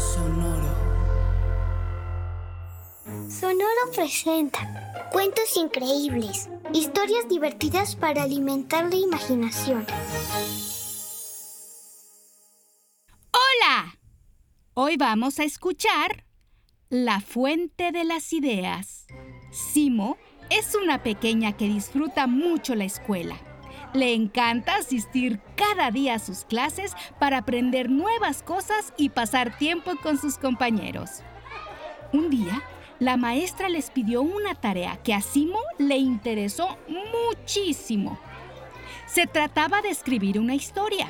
Sonoro. Sonoro presenta cuentos increíbles, historias divertidas para alimentar la imaginación. Hola. Hoy vamos a escuchar La fuente de las ideas. Simo es una pequeña que disfruta mucho la escuela. Le encanta asistir cada día a sus clases para aprender nuevas cosas y pasar tiempo con sus compañeros. Un día, la maestra les pidió una tarea que a Simo le interesó muchísimo. Se trataba de escribir una historia,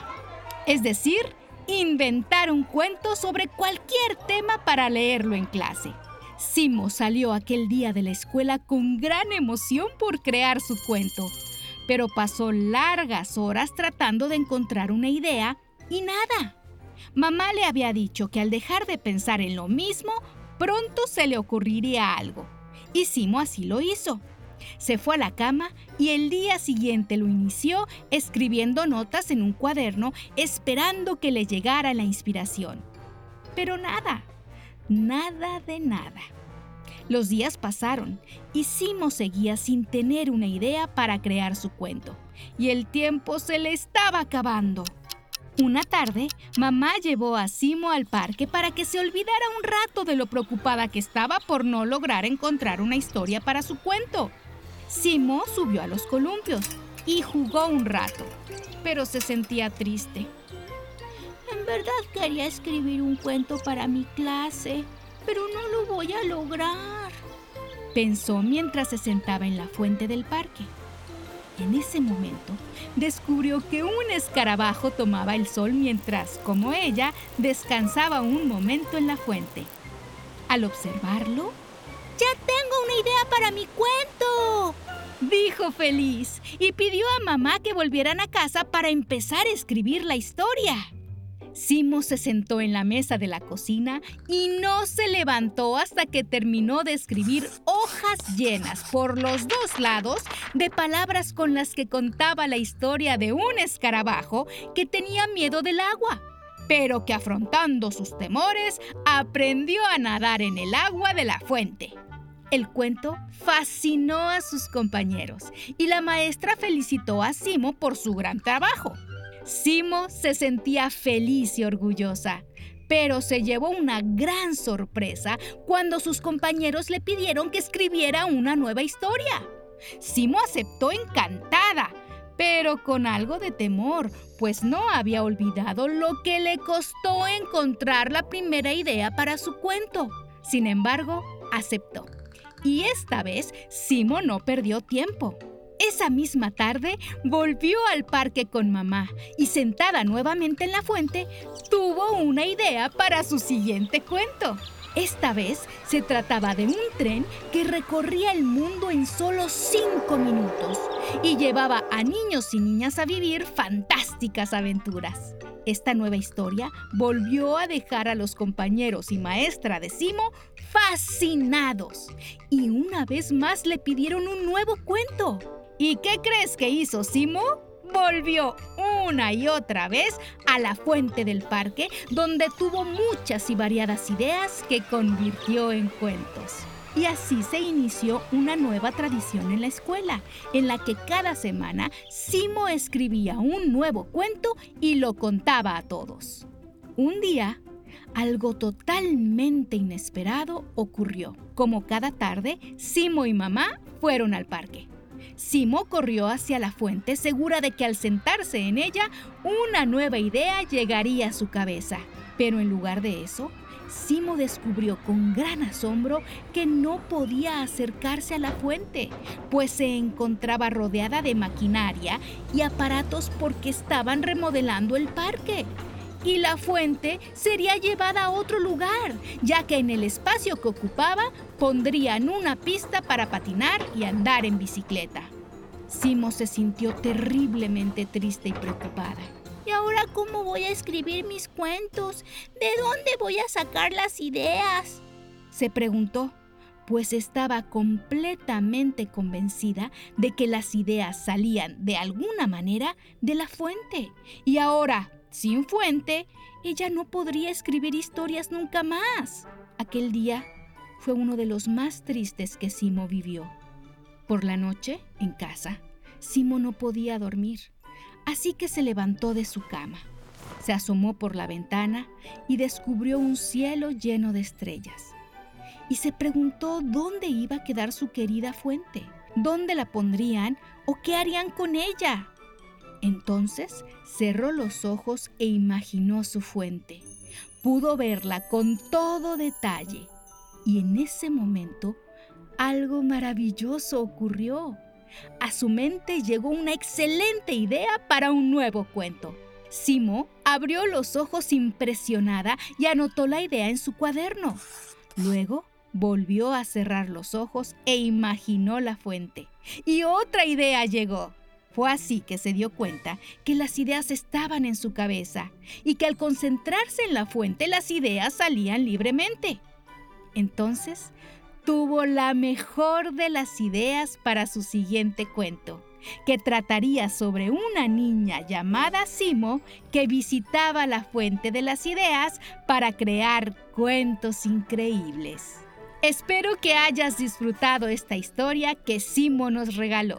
es decir, inventar un cuento sobre cualquier tema para leerlo en clase. Simo salió aquel día de la escuela con gran emoción por crear su cuento pero pasó largas horas tratando de encontrar una idea y nada. Mamá le había dicho que al dejar de pensar en lo mismo, pronto se le ocurriría algo. Y Simo así lo hizo. Se fue a la cama y el día siguiente lo inició escribiendo notas en un cuaderno esperando que le llegara la inspiración. Pero nada, nada de nada. Los días pasaron y Simo seguía sin tener una idea para crear su cuento. Y el tiempo se le estaba acabando. Una tarde, mamá llevó a Simo al parque para que se olvidara un rato de lo preocupada que estaba por no lograr encontrar una historia para su cuento. Simo subió a los columpios y jugó un rato, pero se sentía triste. En verdad quería escribir un cuento para mi clase, pero no lo voy a lograr, pensó mientras se sentaba en la fuente del parque. En ese momento, descubrió que un escarabajo tomaba el sol mientras, como ella, descansaba un momento en la fuente. Al observarlo, ¡Ya tengo una idea para mi cuento! Dijo feliz y pidió a mamá que volvieran a casa para empezar a escribir la historia. Simo se sentó en la mesa de la cocina y no se levantó hasta que terminó de escribir hojas llenas por los dos lados de palabras con las que contaba la historia de un escarabajo que tenía miedo del agua, pero que afrontando sus temores aprendió a nadar en el agua de la fuente. El cuento fascinó a sus compañeros y la maestra felicitó a Simo por su gran trabajo. Simo se sentía feliz y orgullosa, pero se llevó una gran sorpresa cuando sus compañeros le pidieron que escribiera una nueva historia. Simo aceptó encantada, pero con algo de temor, pues no había olvidado lo que le costó encontrar la primera idea para su cuento. Sin embargo, aceptó. Y esta vez Simo no perdió tiempo. Esa misma tarde volvió al parque con mamá y sentada nuevamente en la fuente, tuvo una idea para su siguiente cuento. Esta vez se trataba de un tren que recorría el mundo en solo cinco minutos y llevaba a niños y niñas a vivir fantásticas aventuras. Esta nueva historia volvió a dejar a los compañeros y maestra de Simo fascinados y una vez más le pidieron un nuevo cuento. ¿Y qué crees que hizo Simo? Volvió una y otra vez a la fuente del parque, donde tuvo muchas y variadas ideas que convirtió en cuentos. Y así se inició una nueva tradición en la escuela, en la que cada semana Simo escribía un nuevo cuento y lo contaba a todos. Un día, algo totalmente inesperado ocurrió. Como cada tarde, Simo y mamá fueron al parque. Simo corrió hacia la fuente segura de que al sentarse en ella, una nueva idea llegaría a su cabeza. Pero en lugar de eso, Simo descubrió con gran asombro que no podía acercarse a la fuente, pues se encontraba rodeada de maquinaria y aparatos porque estaban remodelando el parque. Y la fuente sería llevada a otro lugar, ya que en el espacio que ocupaba pondrían una pista para patinar y andar en bicicleta. Simo se sintió terriblemente triste y preocupada. ¿Y ahora cómo voy a escribir mis cuentos? ¿De dónde voy a sacar las ideas? Se preguntó, pues estaba completamente convencida de que las ideas salían de alguna manera de la fuente. Y ahora, sin fuente, ella no podría escribir historias nunca más. Aquel día fue uno de los más tristes que Simo vivió. Por la noche, en casa, Simo no podía dormir. Así que se levantó de su cama, se asomó por la ventana y descubrió un cielo lleno de estrellas. Y se preguntó dónde iba a quedar su querida fuente, dónde la pondrían o qué harían con ella. Entonces cerró los ojos e imaginó su fuente. Pudo verla con todo detalle. Y en ese momento algo maravilloso ocurrió. A su mente llegó una excelente idea para un nuevo cuento. Simo abrió los ojos impresionada y anotó la idea en su cuaderno. Luego volvió a cerrar los ojos e imaginó la fuente. Y otra idea llegó. Fue así que se dio cuenta que las ideas estaban en su cabeza y que al concentrarse en la fuente las ideas salían libremente. Entonces tuvo la mejor de las ideas para su siguiente cuento, que trataría sobre una niña llamada Simo que visitaba la fuente de las ideas para crear cuentos increíbles. Espero que hayas disfrutado esta historia que Simo nos regaló.